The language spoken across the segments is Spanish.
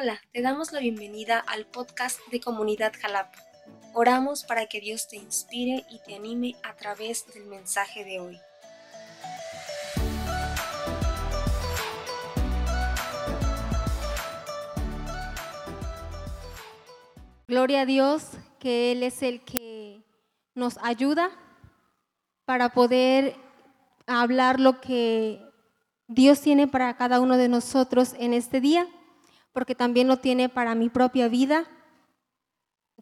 Hola, te damos la bienvenida al podcast de Comunidad Jalapa. Oramos para que Dios te inspire y te anime a través del mensaje de hoy. Gloria a Dios que Él es el que nos ayuda para poder hablar lo que Dios tiene para cada uno de nosotros en este día porque también lo tiene para mi propia vida.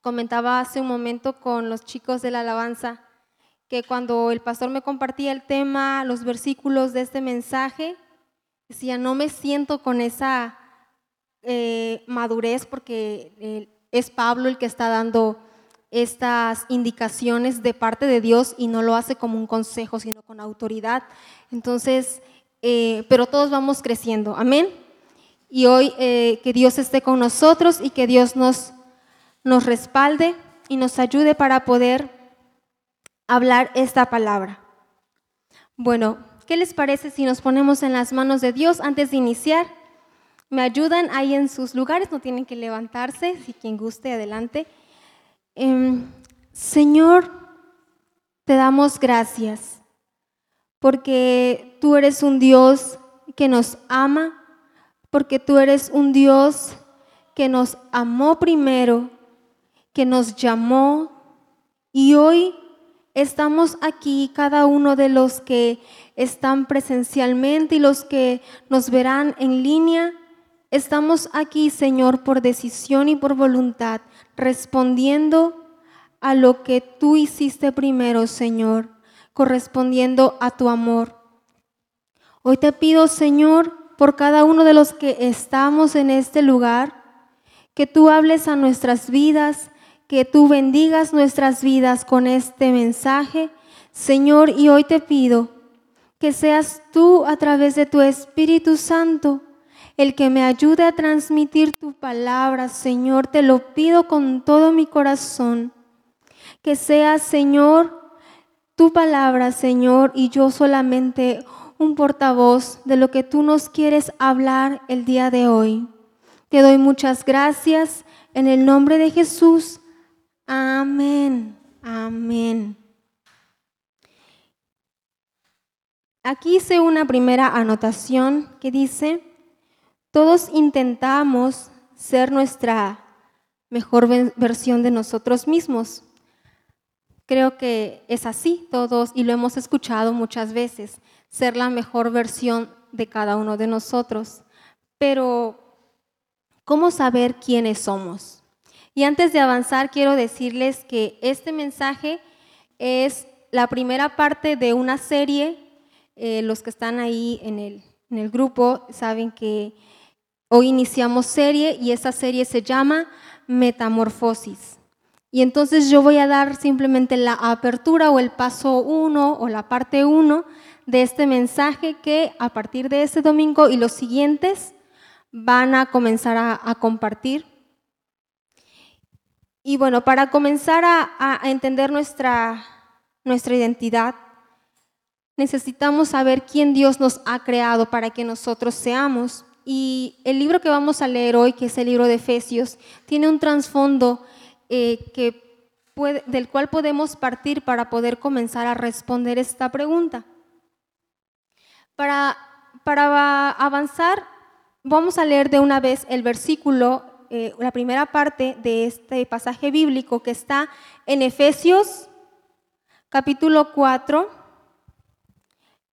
Comentaba hace un momento con los chicos de la alabanza que cuando el pastor me compartía el tema, los versículos de este mensaje, decía, no me siento con esa eh, madurez porque eh, es Pablo el que está dando estas indicaciones de parte de Dios y no lo hace como un consejo, sino con autoridad. Entonces, eh, pero todos vamos creciendo. Amén y hoy eh, que Dios esté con nosotros y que Dios nos, nos respalde y nos ayude para poder hablar esta palabra. Bueno, ¿qué les parece si nos ponemos en las manos de Dios antes de iniciar? Me ayudan ahí en sus lugares, no tienen que levantarse, si quien guste, adelante. Em, Señor, te damos gracias porque tú eres un Dios que nos ama, porque tú eres un Dios que nos amó primero, que nos llamó y hoy estamos aquí, cada uno de los que están presencialmente y los que nos verán en línea. Estamos aquí, Señor, por decisión y por voluntad, respondiendo a lo que tú hiciste primero, Señor, correspondiendo a tu amor. Hoy te pido, Señor, por cada uno de los que estamos en este lugar, que tú hables a nuestras vidas, que tú bendigas nuestras vidas con este mensaje. Señor, y hoy te pido que seas tú a través de tu Espíritu Santo el que me ayude a transmitir tu palabra, Señor. Te lo pido con todo mi corazón. Que sea, Señor, tu palabra, Señor, y yo solamente un portavoz de lo que tú nos quieres hablar el día de hoy. Te doy muchas gracias en el nombre de Jesús. Amén. Amén. Aquí hice una primera anotación que dice, todos intentamos ser nuestra mejor versión de nosotros mismos. Creo que es así todos y lo hemos escuchado muchas veces ser la mejor versión de cada uno de nosotros. Pero, ¿cómo saber quiénes somos? Y antes de avanzar, quiero decirles que este mensaje es la primera parte de una serie. Eh, los que están ahí en el, en el grupo saben que hoy iniciamos serie y esa serie se llama Metamorfosis. Y entonces yo voy a dar simplemente la apertura o el paso uno o la parte uno de este mensaje que a partir de este domingo y los siguientes van a comenzar a, compartir. Y bueno, para comenzar a, entender nuestra, nuestra identidad, necesitamos saber quién Dios nos ha creado para que nosotros seamos. Y el libro que vamos a leer hoy, que es el libro de Efesios, tiene un trasfondo eh, del cual podemos partir para poder comenzar a responder esta pregunta. Para, avanzar, vamos a leer de una vez el versículo, eh, la primera parte de este pasaje bíblico que está en Efesios capítulo 4,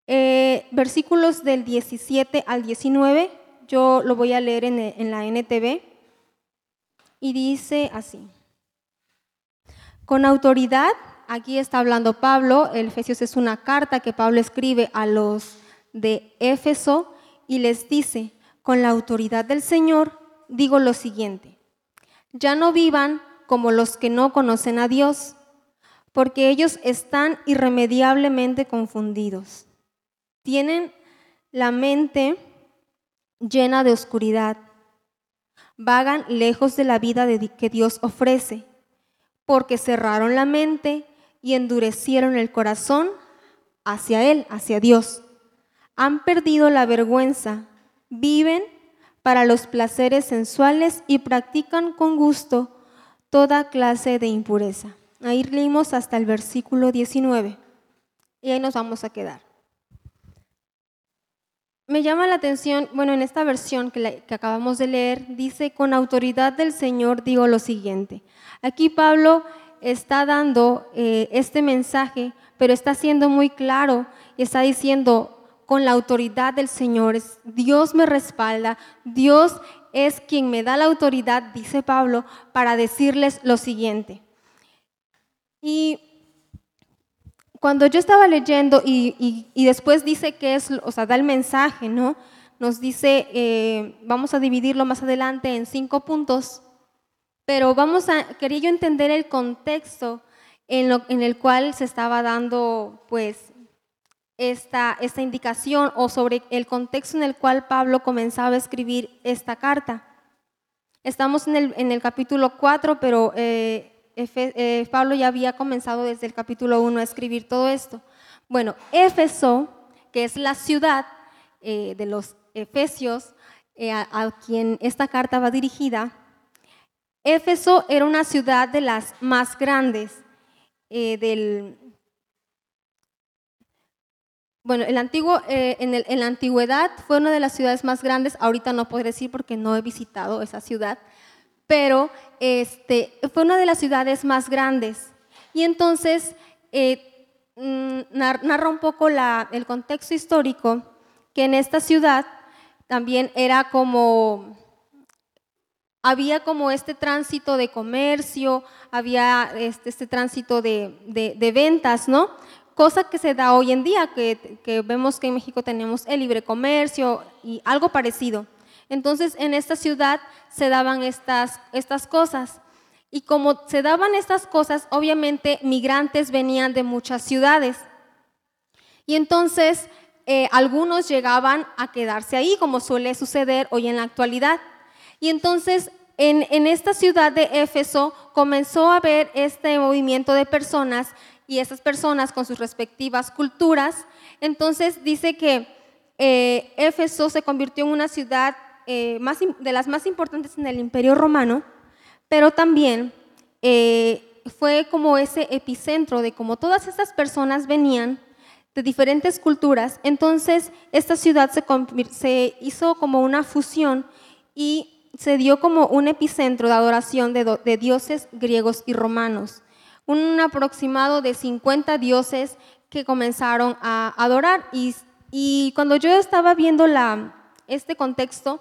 eh, versículos del 17 al 19. Yo lo voy a leer en, en la NTV y dice así. Con autoridad, aquí está hablando Pablo, el Efesios es una carta que Pablo escribe a los de Éfeso y les dice, con la autoridad del Señor, digo lo siguiente, ya no vivan como los que no conocen a Dios, porque ellos están irremediablemente confundidos. Tienen la mente llena de oscuridad, vagan lejos de la vida que Dios ofrece, porque cerraron la mente y endurecieron el corazón hacia Él, hacia Dios han perdido la vergüenza, viven para los placeres sensuales y practican con gusto toda clase de impureza. Ahí leímos hasta el versículo 19 y ahí nos vamos a quedar. Me llama la atención, bueno, en esta versión que, acabamos de leer, dice, con autoridad del Señor digo lo siguiente. Aquí Pablo está dando eh, este mensaje, pero está siendo muy claro y está diciendo, con la autoridad del Señor, Dios me respalda, Dios es quien me da la autoridad, dice Pablo, para decirles lo siguiente. Y cuando yo estaba leyendo y, después dice que es, o sea, da el mensaje, ¿no? Nos dice, eh, vamos a dividirlo más adelante en cinco puntos, pero vamos a, quería yo entender el contexto en, el cual se estaba dando, pues, esta, esta indicación o sobre el contexto en el cual Pablo comenzaba a escribir esta carta. Estamos en el, en el capítulo 4, pero eh, eh, Pablo ya había comenzado desde el capítulo 1 a escribir todo esto. Bueno, Éfeso, que es la ciudad eh, de los Efesios, eh, a, quien esta carta va dirigida, Éfeso era una ciudad de las más grandes del... Bueno, el antiguo, en, en la antigüedad fue una de las ciudades más grandes, ahorita no podré decir porque no he visitado esa ciudad, pero este, fue una de las ciudades más grandes. Y entonces eh, mm, narra un poco el contexto histórico, que en esta ciudad también era como, había como este tránsito de comercio, había este, este tránsito de, ventas, ¿no? Cosa que se da hoy en día, que, que vemos que en México tenemos el libre comercio y algo parecido. Entonces en esta ciudad se daban estas, estas cosas. Y como se daban estas cosas, obviamente migrantes venían de muchas ciudades. Y entonces eh, algunos llegaban a quedarse ahí, como suele suceder hoy en la actualidad. Y entonces en, en esta ciudad de Éfeso comenzó a haber este movimiento de personas y esas personas con sus respectivas culturas. Entonces dice que eh, Éfeso se convirtió en una ciudad eh, de las más importantes en el Imperio Romano, pero también eh, fue como ese epicentro de como todas estas personas venían de diferentes culturas, entonces esta ciudad se, hizo como una fusión y se dio como un epicentro de adoración de dioses griegos y romanos. Un aproximado de 50 dioses que comenzaron a adorar y, cuando yo estaba viendo este contexto,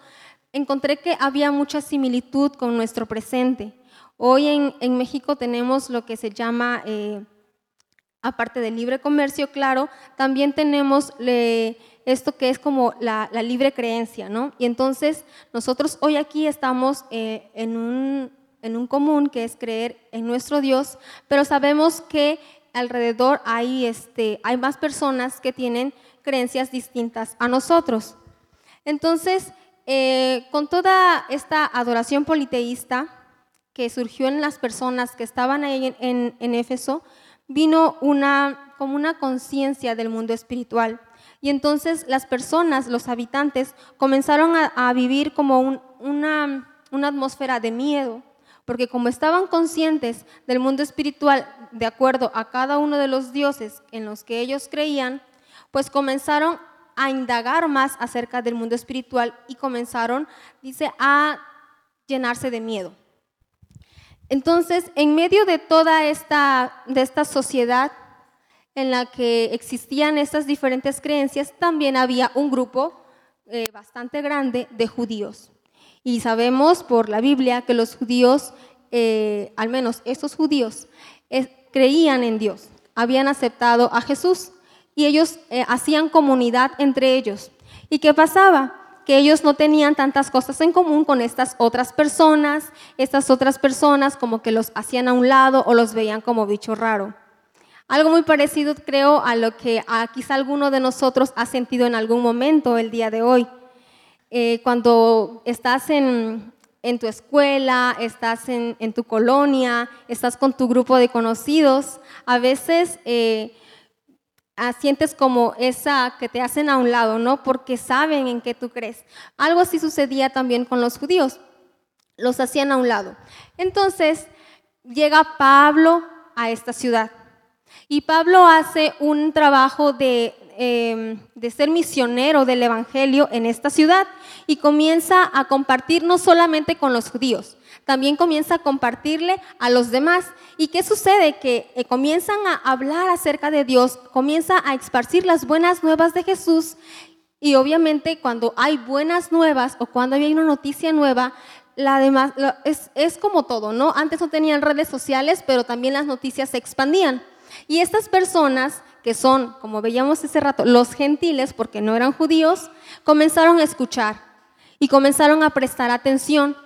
encontré que había mucha similitud con nuestro presente. Hoy en, México tenemos lo que se llama, eh, aparte del libre comercio, claro, también tenemos esto que es como la, libre creencia, ¿no? Y entonces nosotros hoy aquí estamos eh, en, un, en un común que es creer en nuestro Dios, pero sabemos que alrededor hay, este, hay más personas que tienen creencias distintas a nosotros. Entonces, eh, con toda esta adoración politeísta que surgió en las personas que estaban ahí en, Éfeso, vino una, como una conciencia del mundo espiritual. Y entonces las personas, los habitantes, comenzaron a, vivir como una, una atmósfera de miedo, porque como estaban conscientes del mundo espiritual de acuerdo a cada uno de los dioses en los que ellos creían, pues comenzaron a indagar más acerca del mundo espiritual y comenzaron, dice, a llenarse de miedo. Entonces, en medio de toda esta, de esta sociedad en la que existían estas diferentes creencias, también había un grupo eh, bastante grande de judíos. Y sabemos por la Biblia que los judíos, eh, al menos estos judíos, creían en Dios, habían aceptado a Jesús y ellos eh, hacían comunidad entre ellos. ¿Y qué pasaba? Que ellos no tenían tantas cosas en común con estas otras personas, estas otras personas como que los hacían a un lado o los veían como bicho raro. Algo muy parecido creo a lo que quizá alguno de nosotros ha sentido en algún momento el día de hoy. Eh, cuando estás en, tu escuela, estás en, tu colonia, estás con tu grupo de conocidos, a veces... Eh, ah, sientes como esa que te hacen a un lado, ¿no? Porque saben en qué tú crees. Algo así sucedía también con los judíos. Los hacían a un lado. Entonces llega Pablo a esta ciudad. Y Pablo hace un trabajo de, em, de, ser misionero del Evangelio en esta ciudad y comienza a compartir no solamente con los judíos, también comienza a compartirle a los demás. ¿Y qué sucede? Que eh, comienzan a hablar acerca de Dios, comienza a esparcir las buenas nuevas de Jesús y obviamente cuando hay buenas nuevas o cuando hay una noticia nueva, la demás, es, es, como todo, ¿no? Antes no tenían redes sociales, pero también las noticias se expandían. Y estas personas, que son, como veíamos ese rato, los gentiles, porque no eran judíos, comenzaron a escuchar y comenzaron a prestar atención.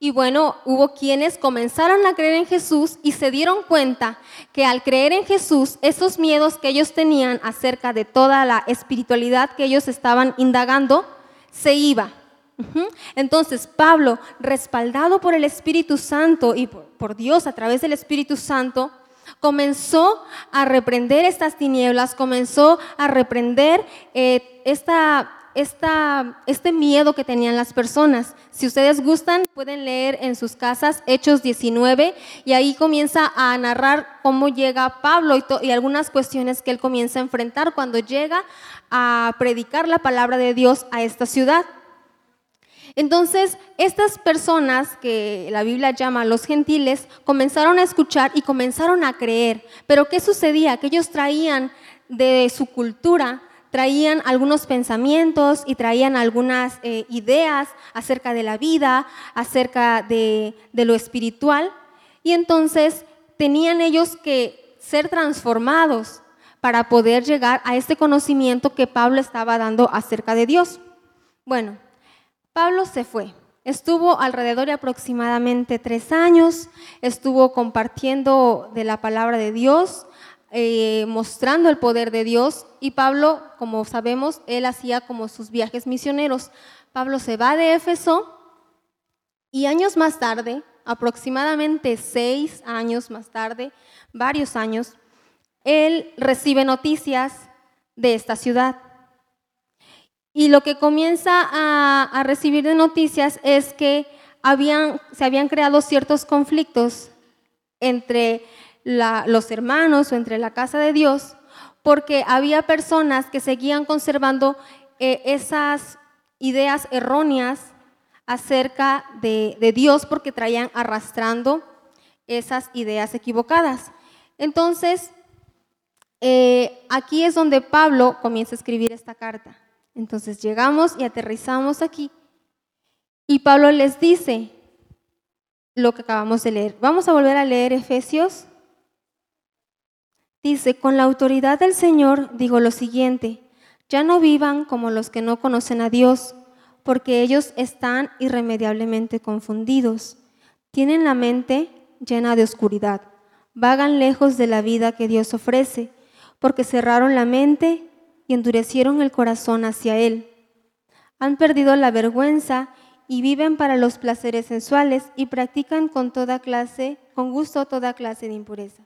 Y bueno, hubo quienes comenzaron a creer en Jesús y se dieron cuenta que al creer en Jesús, esos miedos que ellos tenían acerca de toda la espiritualidad que ellos estaban indagando, se iba. Entonces Pablo, respaldado por el Espíritu Santo y por Dios a través del Espíritu Santo, comenzó a reprender estas tinieblas, comenzó a reprender eh, esta este miedo que tenían las personas. Si ustedes gustan, pueden leer en sus casas Hechos 19 y ahí comienza a narrar cómo llega Pablo y, y algunas cuestiones que él comienza a enfrentar cuando llega a predicar la palabra de Dios a esta ciudad. Entonces, estas personas que la Biblia llama los gentiles comenzaron a escuchar y comenzaron a creer. Pero ¿qué sucedía? Que ellos traían de su cultura traían algunos pensamientos y traían algunas eh, ideas acerca de la vida, acerca de, de lo espiritual, y entonces tenían ellos que ser transformados para poder llegar a este conocimiento que Pablo estaba dando acerca de Dios. Bueno, Pablo se fue. Estuvo alrededor de aproximadamente tres años, estuvo compartiendo de la palabra de Dios, eh, mostrando el poder de Dios y Pablo, como sabemos, él hacía como sus viajes misioneros. Pablo se va de Éfeso y años más tarde, aproximadamente seis años más tarde, varios años, él recibe noticias de esta ciudad. Y lo que comienza a, recibir de noticias es que habían, se habían creado ciertos conflictos entre los hermanos o entre la casa de Dios, porque había personas que seguían conservando eh, esas ideas erróneas acerca de, Dios porque traían arrastrando esas ideas equivocadas. Entonces, eh, aquí es donde Pablo comienza a escribir esta carta. Entonces llegamos y aterrizamos aquí. Y Pablo les dice lo que acabamos de leer. Vamos a volver a leer Efesios Dice, con la autoridad del Señor digo lo siguiente, ya no vivan como los que no conocen a Dios, porque ellos están irremediablemente confundidos. Tienen la mente llena de oscuridad, vagan lejos de la vida que Dios ofrece, porque cerraron la mente y endurecieron el corazón hacia Él. Han perdido la vergüenza y viven para los placeres sensuales y practican con toda clase, con gusto toda clase de impureza.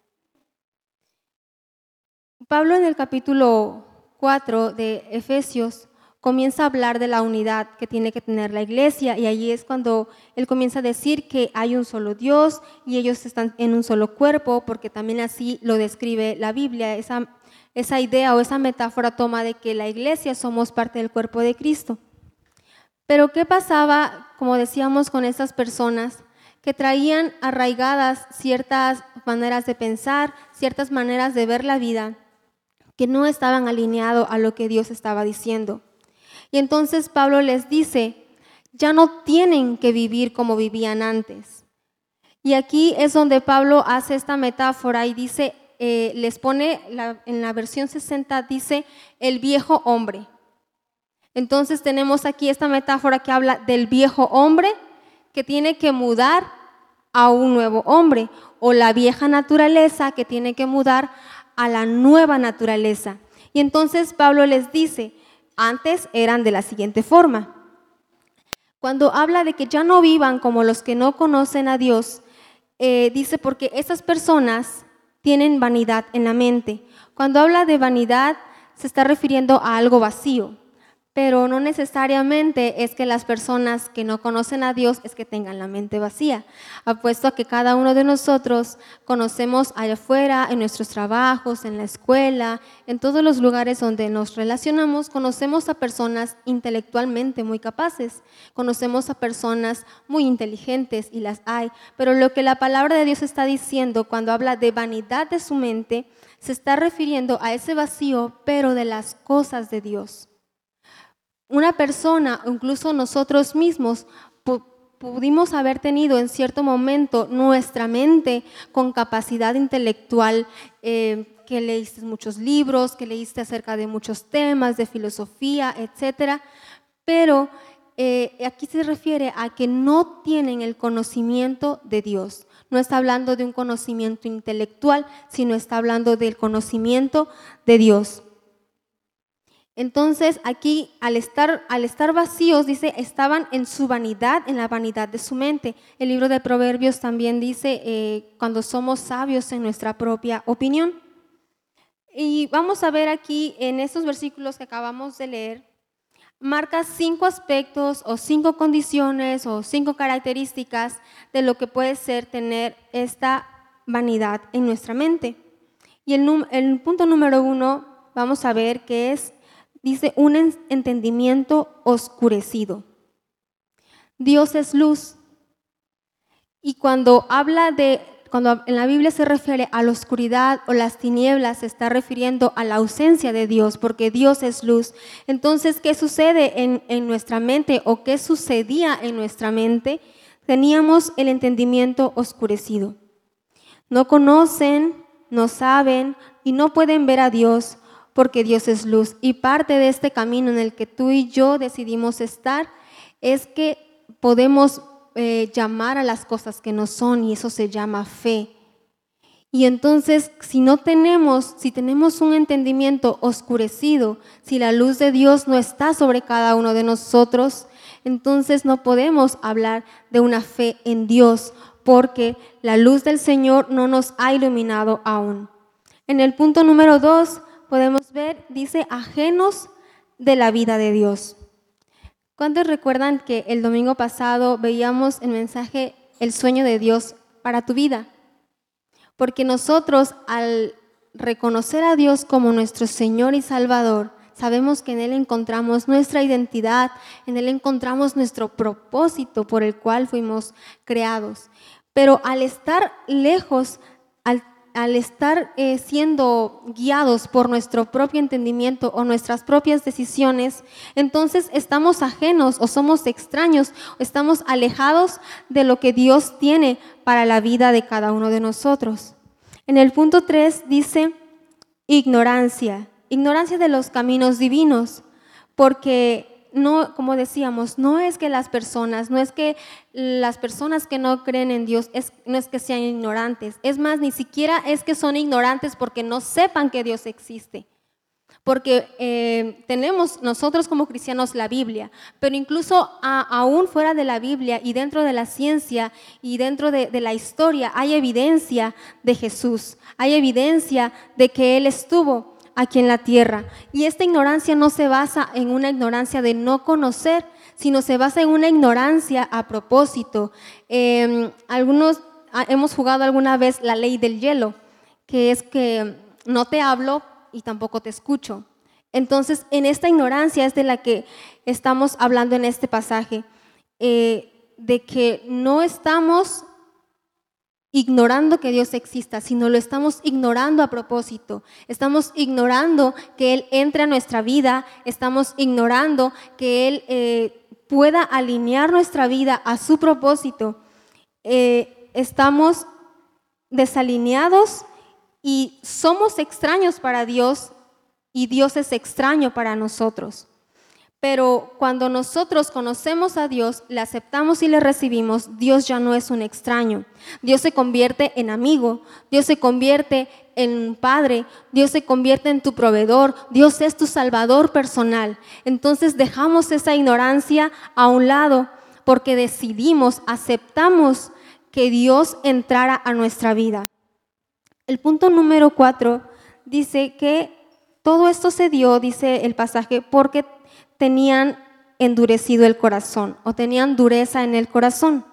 Pablo en el capítulo 4 de Efesios comienza a hablar de la unidad que tiene que tener la iglesia y allí es cuando él comienza a decir que hay un solo Dios y ellos están en un solo cuerpo, porque también así lo describe la Biblia, esa, esa idea o esa metáfora toma de que la iglesia somos parte del cuerpo de Cristo. Pero ¿qué pasaba, como decíamos, con estas personas que traían arraigadas ciertas maneras de pensar, ciertas maneras de ver la vida? que no estaban alineados a lo que Dios estaba diciendo. Y entonces Pablo les dice, ya no tienen que vivir como vivían antes. Y aquí es donde Pablo hace esta metáfora y dice, eh, les pone en la versión 60, dice el viejo hombre. Entonces tenemos aquí esta metáfora que habla del viejo hombre que tiene que mudar a un nuevo hombre o la vieja naturaleza que tiene que mudar a la nueva naturaleza. Y entonces Pablo les dice, antes eran de la siguiente forma. Cuando habla de que ya no vivan como los que no conocen a Dios, eh, dice porque esas personas tienen vanidad en la mente, Cuando habla de vanidad, se está refiriendo a algo vacío, pero no necesariamente es que las personas que no conocen a Dios es que tengan la mente vacía. Apuesto a que cada uno de nosotros conocemos allá afuera, en nuestros trabajos, en la escuela, en todos los lugares donde nos relacionamos, conocemos a personas intelectualmente muy capaces, conocemos a personas muy inteligentes y las hay, pero lo que la palabra de Dios está diciendo cuando habla de vanidad de su mente, se está refiriendo a ese vacío, pero de las cosas de Dios una persona, incluso nosotros mismos, pudimos haber tenido en cierto momento nuestra mente con capacidad intelectual, eh, que leíste muchos libros, que leíste acerca de muchos temas, de filosofía, etc. Pero eh, aquí se refiere a que no tienen el conocimiento de Dios. No está hablando de un conocimiento intelectual, sino está hablando del conocimiento de Dios. Entonces aquí al estar, al estar vacíos, dice, estaban en su vanidad, en la vanidad de su mente. El libro de Proverbios también dice, eh, cuando somos sabios en nuestra propia opinión. Y vamos a ver aquí en estos versículos que acabamos de leer, marca cinco aspectos o cinco condiciones o cinco características de lo que puede ser tener esta vanidad en nuestra mente. Y el, el punto número uno, vamos a ver que es dice un entendimiento oscurecido. Dios es luz. Y cuando habla de, cuando en la Biblia se refiere a la oscuridad o las tinieblas, se está refiriendo a la ausencia de Dios, porque Dios es luz. Entonces, ¿qué sucede en, en nuestra mente o qué sucedía en nuestra mente? Teníamos el entendimiento oscurecido. No conocen, no saben y no pueden ver a Dios porque Dios es luz. Y parte de este camino en el que tú y yo decidimos estar es que podemos eh, llamar a las cosas que no son y eso se llama fe. Y entonces, si no tenemos, si tenemos un entendimiento oscurecido, si la luz de Dios no está sobre cada uno de nosotros, entonces no podemos hablar de una fe en Dios, porque la luz del Señor no nos ha iluminado aún. En el punto número dos, podemos ver, dice, ajenos de la vida de Dios. ¿Cuántos recuerdan que el domingo pasado veíamos el mensaje El sueño de Dios para tu vida? Porque nosotros al reconocer a Dios como nuestro Señor y Salvador, sabemos que en Él encontramos nuestra identidad, en Él encontramos nuestro propósito por el cual fuimos creados. Pero al estar lejos, al estar eh, siendo guiados por nuestro propio entendimiento o nuestras propias decisiones, entonces estamos ajenos o somos extraños, estamos alejados de lo que Dios tiene para la vida de cada uno de nosotros. En el punto 3 dice ignorancia, ignorancia de los caminos divinos, porque no, como decíamos, no es que las personas, no es que las personas que no creen en Dios, no es que sean ignorantes. Es más, ni siquiera es que son ignorantes porque no sepan que Dios existe. Porque eh, tenemos nosotros como cristianos la Biblia, pero incluso aún fuera de la Biblia y dentro de la ciencia y dentro de, de la historia hay evidencia de Jesús, hay evidencia de que Él estuvo aquí en la tierra. Y esta ignorancia no se basa en una ignorancia de no conocer, sino se basa en una ignorancia a propósito. Em, algunos hemos jugado alguna vez la ley del hielo, que es que no te hablo y tampoco te escucho. Entonces, en esta ignorancia es de la que estamos hablando en este pasaje, eh, de que no estamos ignorando que Dios exista, sino lo estamos ignorando a propósito. Estamos ignorando que Él entre a nuestra vida, estamos ignorando que Él eh, pueda alinear nuestra vida a su propósito. Eh, estamos desalineados y somos extraños para Dios y Dios es extraño para nosotros. Pero cuando nosotros conocemos a Dios, le aceptamos y le recibimos, Dios ya no es un extraño. Dios se convierte en amigo, Dios se convierte en padre, Dios se convierte en tu proveedor, Dios es tu salvador personal. Entonces dejamos esa ignorancia a un lado porque decidimos, aceptamos que Dios entrara a nuestra vida. El punto número cuatro dice que todo esto se dio, dice el pasaje, porque tenían endurecido el corazón o tenían dureza en el corazón.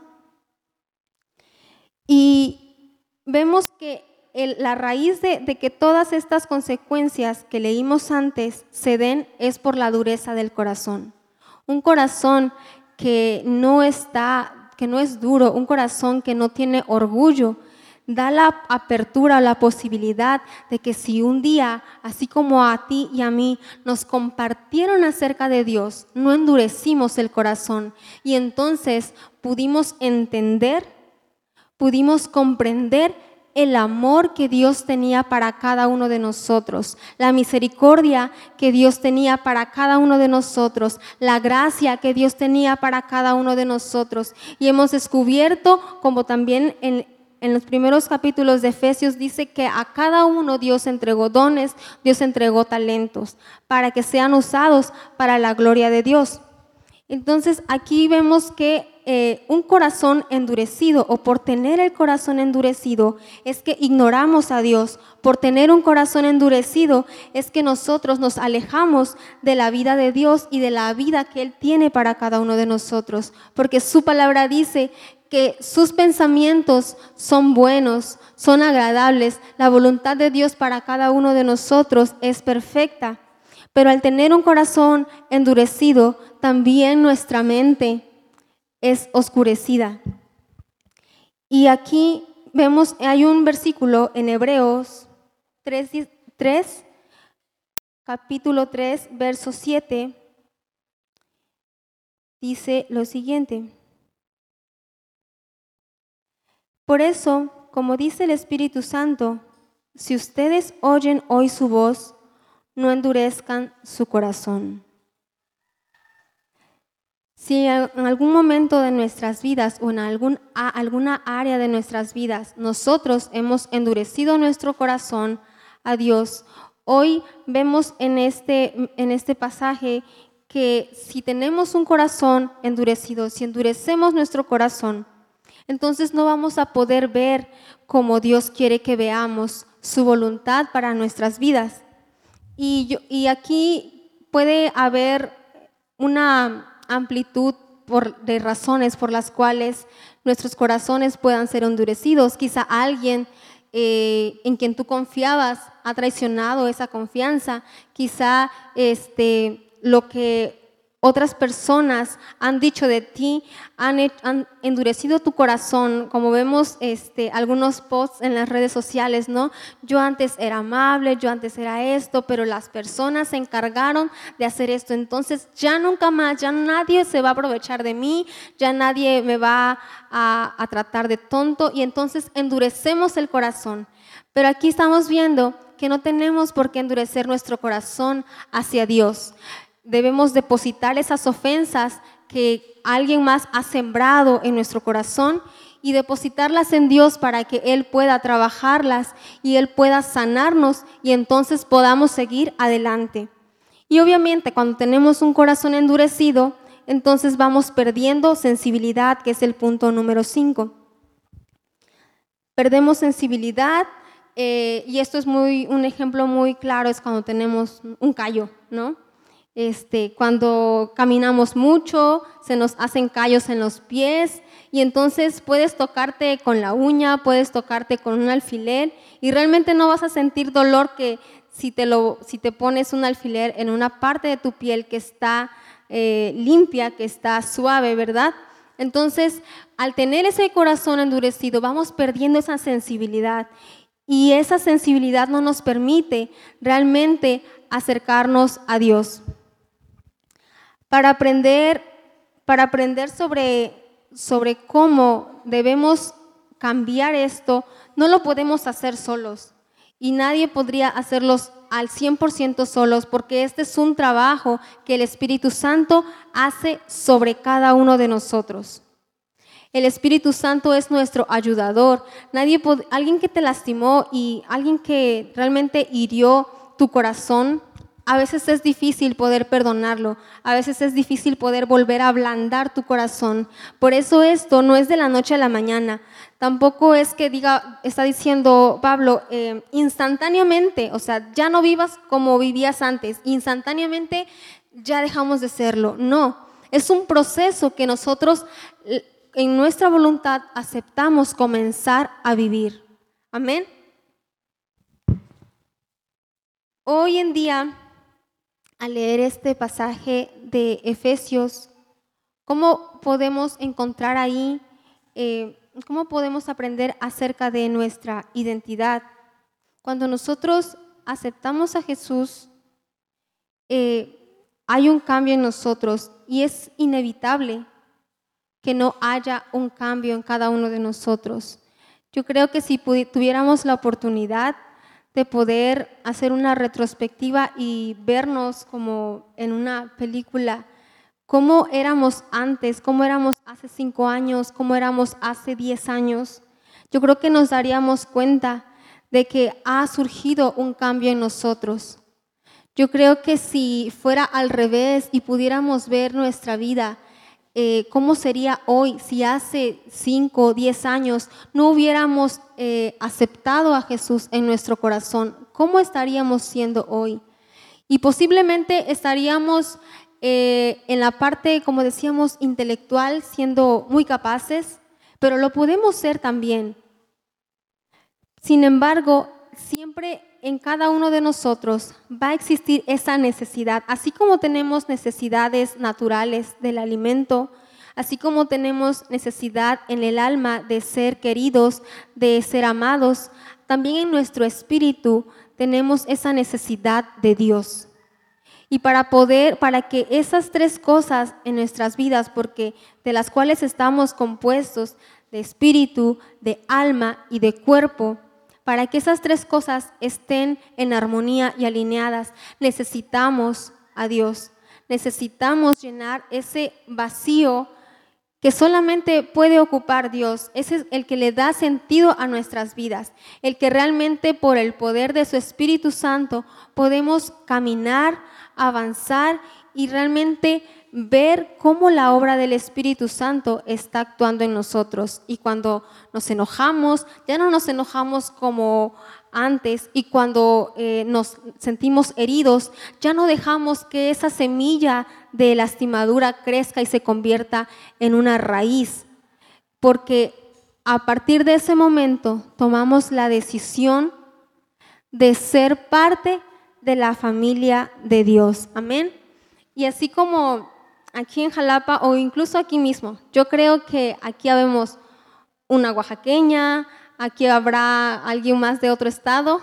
Y vemos que la raíz de, de, que todas estas consecuencias que leímos antes se den es por la dureza del corazón. Un corazón que no está, que no es duro, un corazón que no tiene orgullo, da la apertura, la posibilidad de que si un día, así como a ti y a mí, nos compartieron acerca de Dios, no endurecimos el corazón y entonces pudimos entender, pudimos comprender el amor que Dios tenía para cada uno de nosotros, la misericordia que Dios tenía para cada uno de nosotros, la gracia que Dios tenía para cada uno de nosotros. Y hemos descubierto, como también en, en los primeros capítulos de Efesios dice que a cada uno Dios entregó dones, Dios entregó talentos para que sean usados para la gloria de Dios. Entonces aquí vemos que eh, un corazón endurecido o por tener el corazón endurecido es que ignoramos a Dios. Por tener un corazón endurecido es que nosotros nos alejamos de la vida de Dios y de la vida que Él tiene para cada uno de nosotros. Porque su palabra dice que sus pensamientos son buenos, son agradables, la voluntad de Dios para cada uno de nosotros es perfecta. Pero al tener un corazón endurecido, también nuestra mente es oscurecida. Y aquí vemos, hay un versículo en Hebreos 3, 3 capítulo 3, verso 7, dice lo siguiente. Por eso, como dice el Espíritu Santo, si ustedes oyen hoy su voz, no endurezcan su corazón. Si en algún momento de nuestras vidas o en algún, alguna área de nuestras vidas nosotros hemos endurecido nuestro corazón a Dios, hoy vemos en este, en este pasaje que si tenemos un corazón endurecido, si endurecemos nuestro corazón, entonces no vamos a poder ver como Dios quiere que veamos su voluntad para nuestras vidas. Y, y aquí puede haber una amplitud de razones por las cuales nuestros corazones puedan ser endurecidos. Quizá alguien eh, en quien tú confiabas ha traicionado esa confianza. Quizá este, lo que otras personas han dicho de ti, han, endurecido tu corazón, como vemos este, algunos posts en las redes sociales, ¿no? Yo antes era amable, yo antes era esto, pero las personas se encargaron de hacer esto, entonces ya nunca más, ya nadie se va a aprovechar de mí, ya nadie me va a, a tratar de tonto y entonces endurecemos el corazón. Pero aquí estamos viendo que no tenemos por qué endurecer nuestro corazón hacia Dios debemos depositar esas ofensas que alguien más ha sembrado en nuestro corazón y depositarlas en Dios para que Él pueda trabajarlas y Él pueda sanarnos y entonces podamos seguir adelante. Y obviamente cuando tenemos un corazón endurecido, entonces vamos perdiendo sensibilidad, que es el punto número 5. Perdemos sensibilidad eh, y esto es muy, un ejemplo muy claro, es cuando tenemos un callo, ¿no? Este, cuando caminamos mucho, se nos hacen callos en los pies y entonces puedes tocarte con la uña, puedes tocarte con un alfiler y realmente no vas a sentir dolor que si te, lo, si te pones un alfiler en una parte de tu piel que está eh, limpia, que está suave, ¿verdad? Entonces, al tener ese corazón endurecido, vamos perdiendo esa sensibilidad y esa sensibilidad no nos permite realmente acercarnos a Dios. Para aprender, para aprender sobre, sobre cómo debemos cambiar esto, no lo podemos hacer solos. Y nadie podría hacerlos al 100% solos, porque este es un trabajo que el Espíritu Santo hace sobre cada uno de nosotros. El Espíritu Santo es nuestro ayudador. Nadie alguien que te lastimó y alguien que realmente hirió tu corazón, a veces es difícil poder perdonarlo, a veces es difícil poder volver a ablandar tu corazón. Por eso esto no es de la noche a la mañana, tampoco es que diga, está diciendo Pablo, eh, instantáneamente, o sea, ya no vivas como vivías antes, instantáneamente ya dejamos de serlo. No, es un proceso que nosotros en nuestra voluntad aceptamos comenzar a vivir. Amén. Hoy en día, al leer este pasaje de Efesios, ¿cómo podemos encontrar ahí, eh, cómo podemos aprender acerca de nuestra identidad? Cuando nosotros aceptamos a Jesús, eh, hay un cambio en nosotros y es inevitable que no haya un cambio en cada uno de nosotros. Yo creo que si tuviéramos la oportunidad de poder hacer una retrospectiva y vernos como en una película, cómo éramos antes, cómo éramos hace cinco años, cómo éramos hace diez años, yo creo que nos daríamos cuenta de que ha surgido un cambio en nosotros. Yo creo que si fuera al revés y pudiéramos ver nuestra vida eh, cómo sería hoy si hace cinco o diez años no hubiéramos eh, aceptado a Jesús en nuestro corazón. ¿Cómo estaríamos siendo hoy? Y posiblemente estaríamos eh, en la parte, como decíamos, intelectual, siendo muy capaces, pero lo podemos ser también. Sin embargo, siempre en cada uno de nosotros va a existir esa necesidad, así como tenemos necesidades naturales del alimento, así como tenemos necesidad en el alma de ser queridos, de ser amados, también en nuestro espíritu tenemos esa necesidad de Dios. Y para poder, para que esas tres cosas en nuestras vidas, porque de las cuales estamos compuestos, de espíritu, de alma y de cuerpo, para que esas tres cosas estén en armonía y alineadas, necesitamos a Dios. Necesitamos llenar ese vacío que solamente puede ocupar Dios. Ese es el que le da sentido a nuestras vidas, el que realmente por el poder de su Espíritu Santo podemos caminar, avanzar y realmente ver cómo la obra del Espíritu Santo está actuando en nosotros. Y cuando nos enojamos, ya no nos enojamos como antes y cuando eh, nos sentimos heridos, ya no dejamos que esa semilla de lastimadura crezca y se convierta en una raíz, porque a partir de ese momento tomamos la decisión de ser parte de la familia de Dios. Amén. Y así como aquí en Jalapa o incluso aquí mismo. Yo creo que aquí habemos una oaxaqueña, aquí habrá alguien más de otro estado,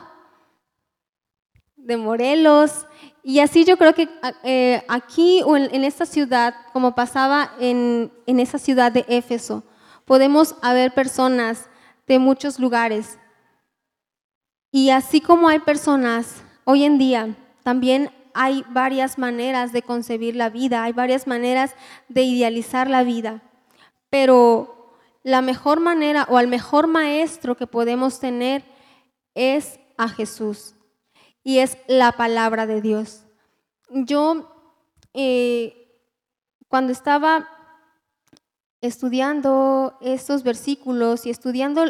de Morelos, y así yo creo que eh, aquí o en, esta ciudad, como pasaba en, en esa ciudad de Éfeso, podemos haber personas de muchos lugares. Y así como hay personas hoy en día, también hay varias maneras de concebir la vida, hay varias maneras de idealizar la vida, pero la mejor manera o el mejor maestro que podemos tener es a Jesús y es la palabra de Dios. Yo, eh, cuando estaba estudiando estos versículos y estudiando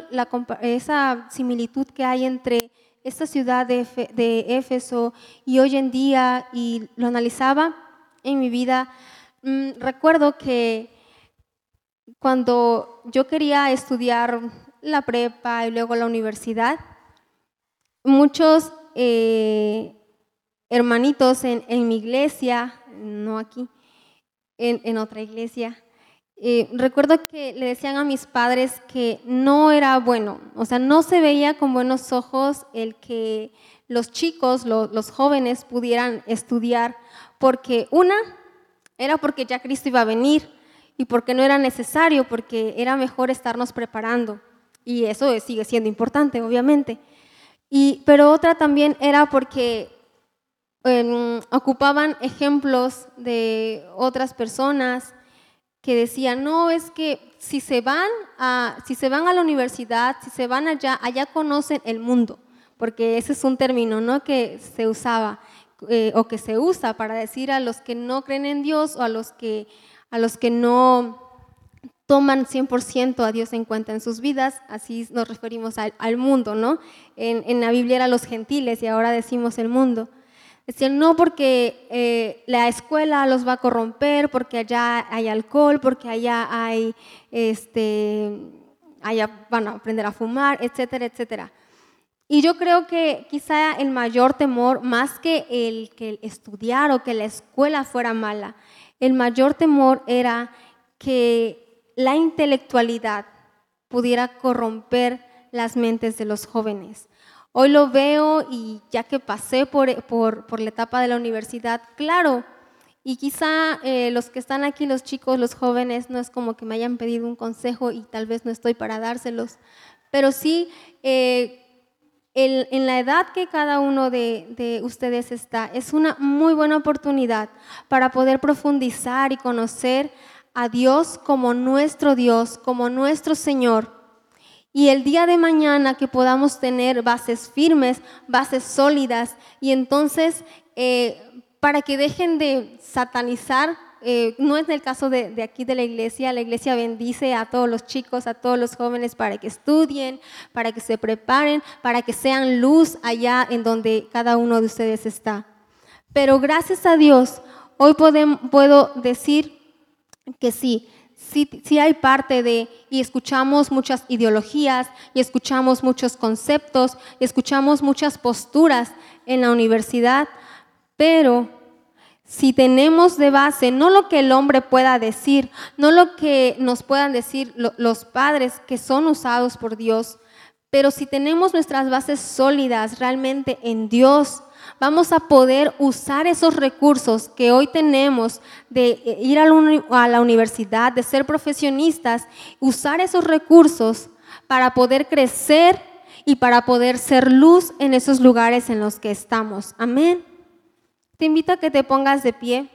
esa similitud que hay entre esta ciudad de, Éfeso y hoy en día y lo analizaba en mi vida, mm, recuerdo que cuando yo quería estudiar la prepa y luego la universidad, muchos eh, hermanitos en, mi iglesia, no aquí, en otra iglesia, eh, recuerdo que le decían a mis padres que no era bueno, o sea, no se veía con buenos ojos el que los chicos, los jóvenes pudieran estudiar, porque una era porque ya Cristo iba a venir y porque no era necesario, porque era mejor estarnos preparando. Y eso sigue siendo importante, obviamente. Y, pero otra también era porque em, ocupaban ejemplos de otras personas que decían, no, es que si se van a, si se van a la universidad, si se van allá, allá conocen el mundo, porque ese es un término ¿no? que se usaba, eh, o que se usa para decir a los que no creen en Dios o a los que, a los que no toman 100% a Dios en cuenta en sus vidas, así nos referimos al, mundo, ¿no? En, en, la Biblia eran los gentiles y ahora decimos el mundo. Decían, no porque eh, la escuela los va a corromper, porque allá hay alcohol, porque allá hay, este, allá van a aprender a fumar, etcétera, etcétera. Y yo creo que quizá el mayor temor, más que el que estudiar o que la escuela fuera mala, el mayor temor era que la intelectualidad pudiera corromper las mentes de los jóvenes. Hoy lo veo y ya que pasé por, por, la etapa de la universidad, claro, y quizá eh, los que están aquí, los chicos, los jóvenes, no es como que me hayan pedido un consejo y tal vez no estoy para dárselos, pero sí, eh, en la edad que cada uno de, de ustedes está, es una muy buena oportunidad para poder profundizar y conocer a Dios como nuestro Dios, como nuestro Señor. Y el día de mañana que podamos tener bases firmes, bases sólidas, y entonces eh, para que dejen de satanizar, eh, no es el caso de, aquí de la iglesia, la iglesia bendice a todos los chicos, a todos los jóvenes para que estudien, para que se preparen, para que sean luz allá en donde cada uno de ustedes está. Pero gracias a Dios, hoy podemos, puedo decir que sí, sí, hay parte de, y escuchamos muchas ideologías, y escuchamos muchos conceptos, y escuchamos muchas posturas en la universidad, pero si tenemos de base no lo que el hombre pueda decir, no lo que nos puedan decir los padres que son usados por Dios, pero si tenemos nuestras bases sólidas realmente en Dios, vamos a poder usar esos recursos que hoy tenemos de eh, ir a la universidad, de ser profesionistas, usar esos recursos para poder crecer y para poder ser luz en esos lugares en los que estamos. Amén. Te invito a que te pongas de pie.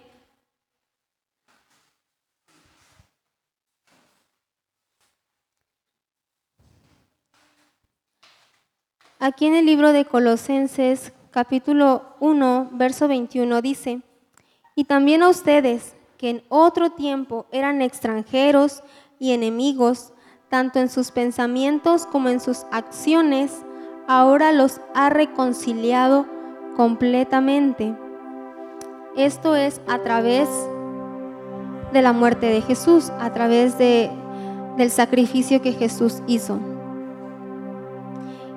Aquí en el libro de Colosenses capítulo 1, verso 21 dice, y también a ustedes, que en otro tiempo eran extranjeros y enemigos, tanto en sus pensamientos como en sus acciones, ahora los ha reconciliado completamente. Esto es a través de la muerte de Jesús, a través de, del sacrificio que Jesús hizo.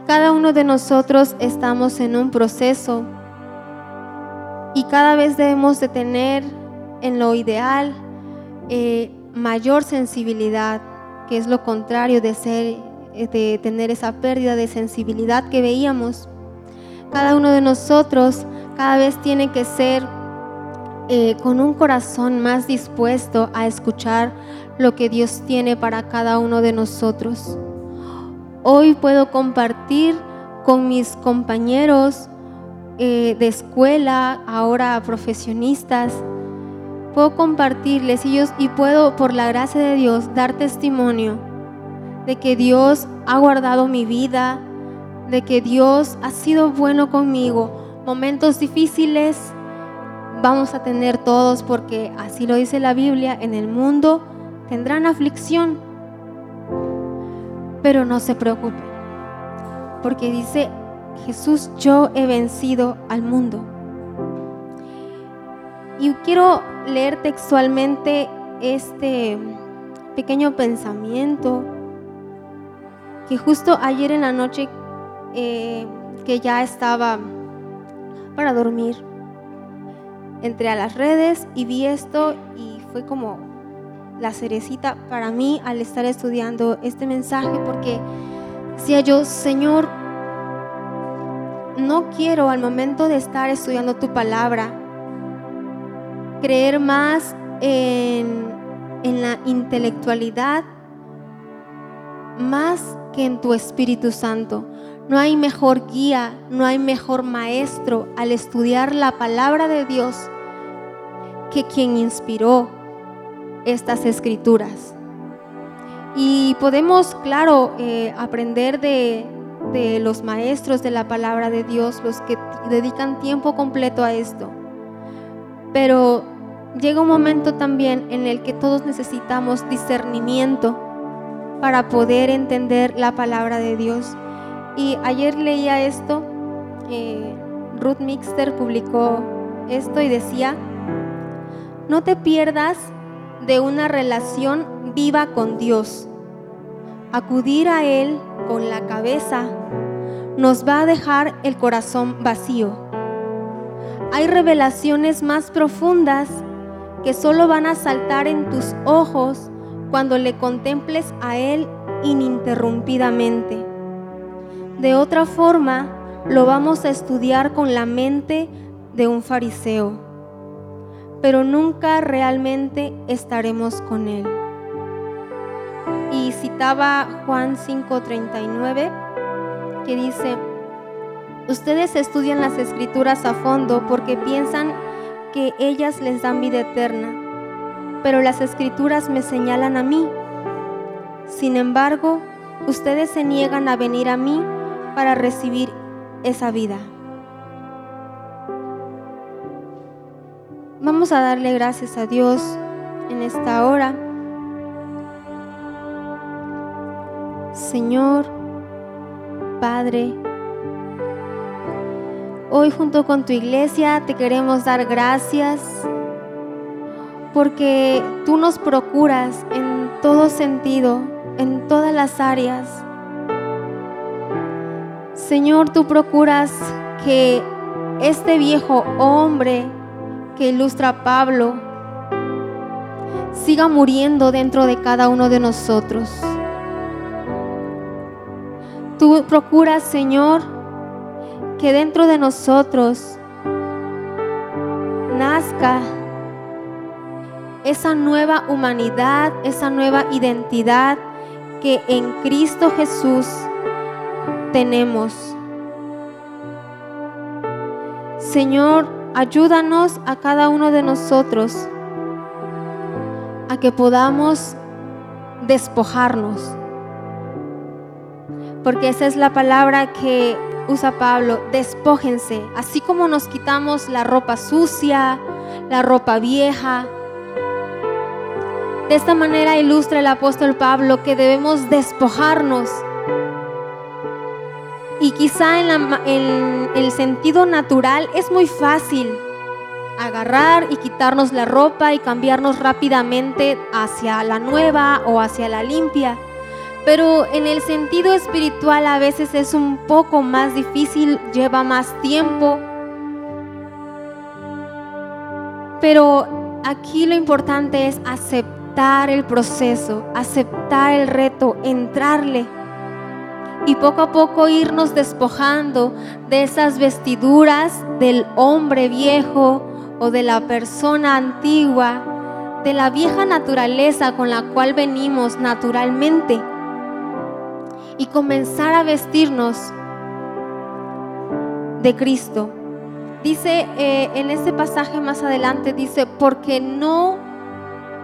Cada uno de nosotros estamos en un proceso y cada vez debemos de tener en lo ideal eh, mayor sensibilidad, que es lo contrario de, ser, de tener esa pérdida de sensibilidad que veíamos. Cada uno de nosotros cada vez tiene que ser eh, con un corazón más dispuesto a escuchar lo que Dios tiene para cada uno de nosotros. Hoy puedo compartir con mis compañeros eh, de escuela, ahora profesionistas. Puedo compartirles ellos y puedo, por la gracia de Dios, dar testimonio de que Dios ha guardado mi vida, de que Dios ha sido bueno conmigo. Momentos difíciles vamos a tener todos porque así lo dice la Biblia, en el mundo tendrán aflicción pero no se preocupe, porque dice Jesús, yo he vencido al mundo. Y quiero leer textualmente este pequeño pensamiento que justo ayer en la noche eh, que ya estaba para dormir, entré a las redes y vi esto y fue como la cerecita para mí al estar estudiando este mensaje porque decía yo, Señor, no quiero al momento de estar estudiando tu palabra creer más en, en la intelectualidad más que en tu Espíritu Santo. No hay mejor guía, no hay mejor maestro al estudiar la palabra de Dios que quien inspiró estas escrituras. Y podemos, claro, eh, aprender de, de los maestros de la palabra de Dios, los que dedican tiempo completo a esto. Pero llega un momento también en el que todos necesitamos discernimiento para poder entender la palabra de Dios. Y ayer leía esto, eh, Ruth Mixter publicó esto y decía, no te pierdas de una relación viva con Dios. Acudir a Él con la cabeza nos va a dejar el corazón vacío. Hay revelaciones más profundas que solo van a saltar en tus ojos cuando le contemples a Él ininterrumpidamente. De otra forma, lo vamos a estudiar con la mente de un fariseo, pero nunca realmente estaremos con Él. Y citaba Juan 5:39, que dice, ustedes estudian las escrituras a fondo porque piensan que ellas les dan vida eterna pero las escrituras me señalan a mí. Sin embargo, ustedes se niegan a venir a mí para recibir esa vida. Vamos a darle gracias a Dios en esta hora. Señor, Padre, hoy junto con tu iglesia te queremos dar gracias porque tú nos procuras en todo sentido, en todas las áreas. Señor, tú procuras que este viejo hombre que ilustra Pablo siga muriendo dentro de cada uno de nosotros. Tú procuras, Señor, que dentro de nosotros nazca esa nueva humanidad, esa nueva identidad que en Cristo Jesús tenemos. Señor, ayúdanos a cada uno de nosotros a que podamos despojarnos. Porque esa es la palabra que usa Pablo, despójense, así como nos quitamos la ropa sucia, la ropa vieja, de esta manera ilustra el apóstol Pablo que debemos despojarnos. Y quizá en, el sentido natural es muy fácil agarrar y quitarnos la ropa y cambiarnos rápidamente hacia la nueva o hacia la limpia. Pero en el sentido espiritual a veces es un poco más difícil, lleva más tiempo. Pero aquí lo importante es aceptar el proceso, aceptar el reto, entrarle y poco a poco irnos despojando de esas vestiduras del hombre viejo o de la persona antigua, de la vieja naturaleza con la cual venimos naturalmente y comenzar a vestirnos de Cristo. Dice eh, en este pasaje más adelante, dice, porque no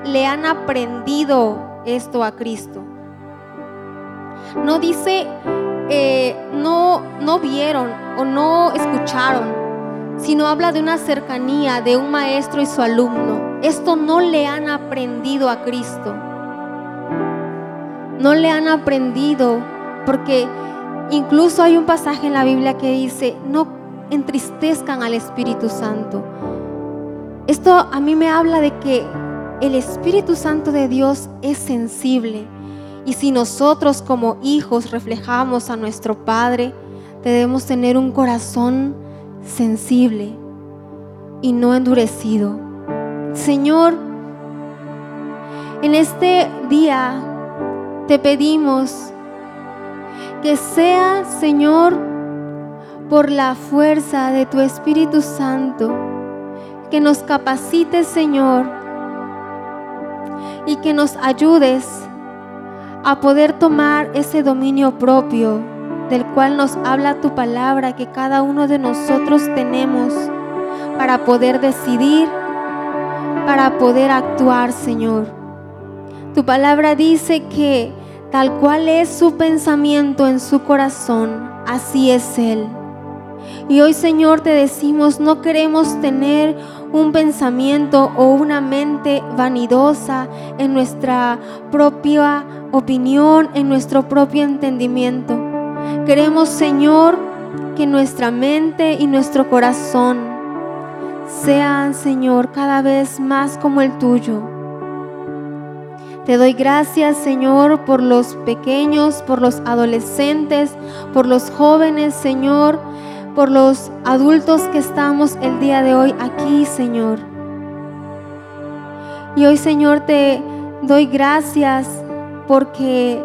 le han aprendido esto a Cristo. No dice, eh, no, no vieron o no escucharon, sino habla de una cercanía de un maestro y su alumno. Esto no le han aprendido a Cristo. No le han aprendido porque incluso hay un pasaje en la Biblia que dice, no entristezcan al Espíritu Santo. Esto a mí me habla de que el Espíritu Santo de Dios es sensible y si nosotros como hijos reflejamos a nuestro Padre, debemos tener un corazón sensible y no endurecido. Señor, en este día te pedimos que sea, Señor, por la fuerza de tu Espíritu Santo, que nos capacites, Señor, y que nos ayudes a poder tomar ese dominio propio del cual nos habla tu palabra que cada uno de nosotros tenemos para poder decidir, para poder actuar, Señor. Tu palabra dice que Tal cual es su pensamiento en su corazón, así es Él. Y hoy Señor te decimos, no queremos tener un pensamiento o una mente vanidosa en nuestra propia opinión, en nuestro propio entendimiento. Queremos, Señor, que nuestra mente y nuestro corazón sean, Señor, cada vez más como el tuyo. Te doy gracias, Señor, por los pequeños, por los adolescentes, por los jóvenes, Señor, por los adultos que estamos el día de hoy aquí, Señor. Y hoy, Señor, te doy gracias porque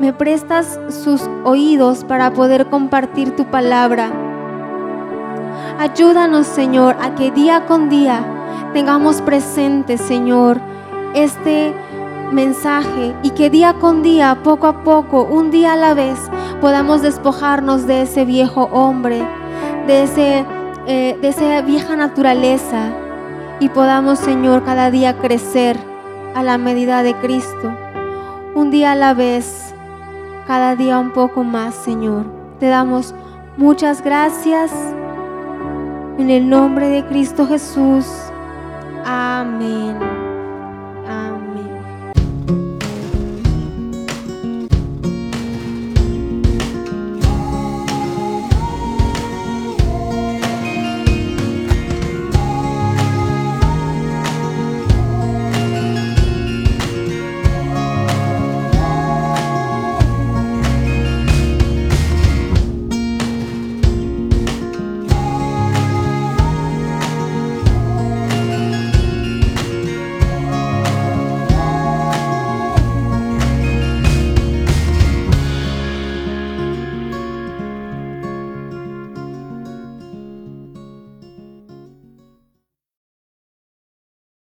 me prestas sus oídos para poder compartir tu palabra. Ayúdanos, Señor, a que día con día tengamos presente, Señor, este mensaje y que día con día, poco a poco, un día a la vez, podamos despojarnos de ese viejo hombre, de, ese, eh, de esa vieja naturaleza y podamos, Señor, cada día crecer a la medida de Cristo. Un día a la vez, cada día un poco más, Señor. Te damos muchas gracias. En el nombre de Cristo Jesús. Amén.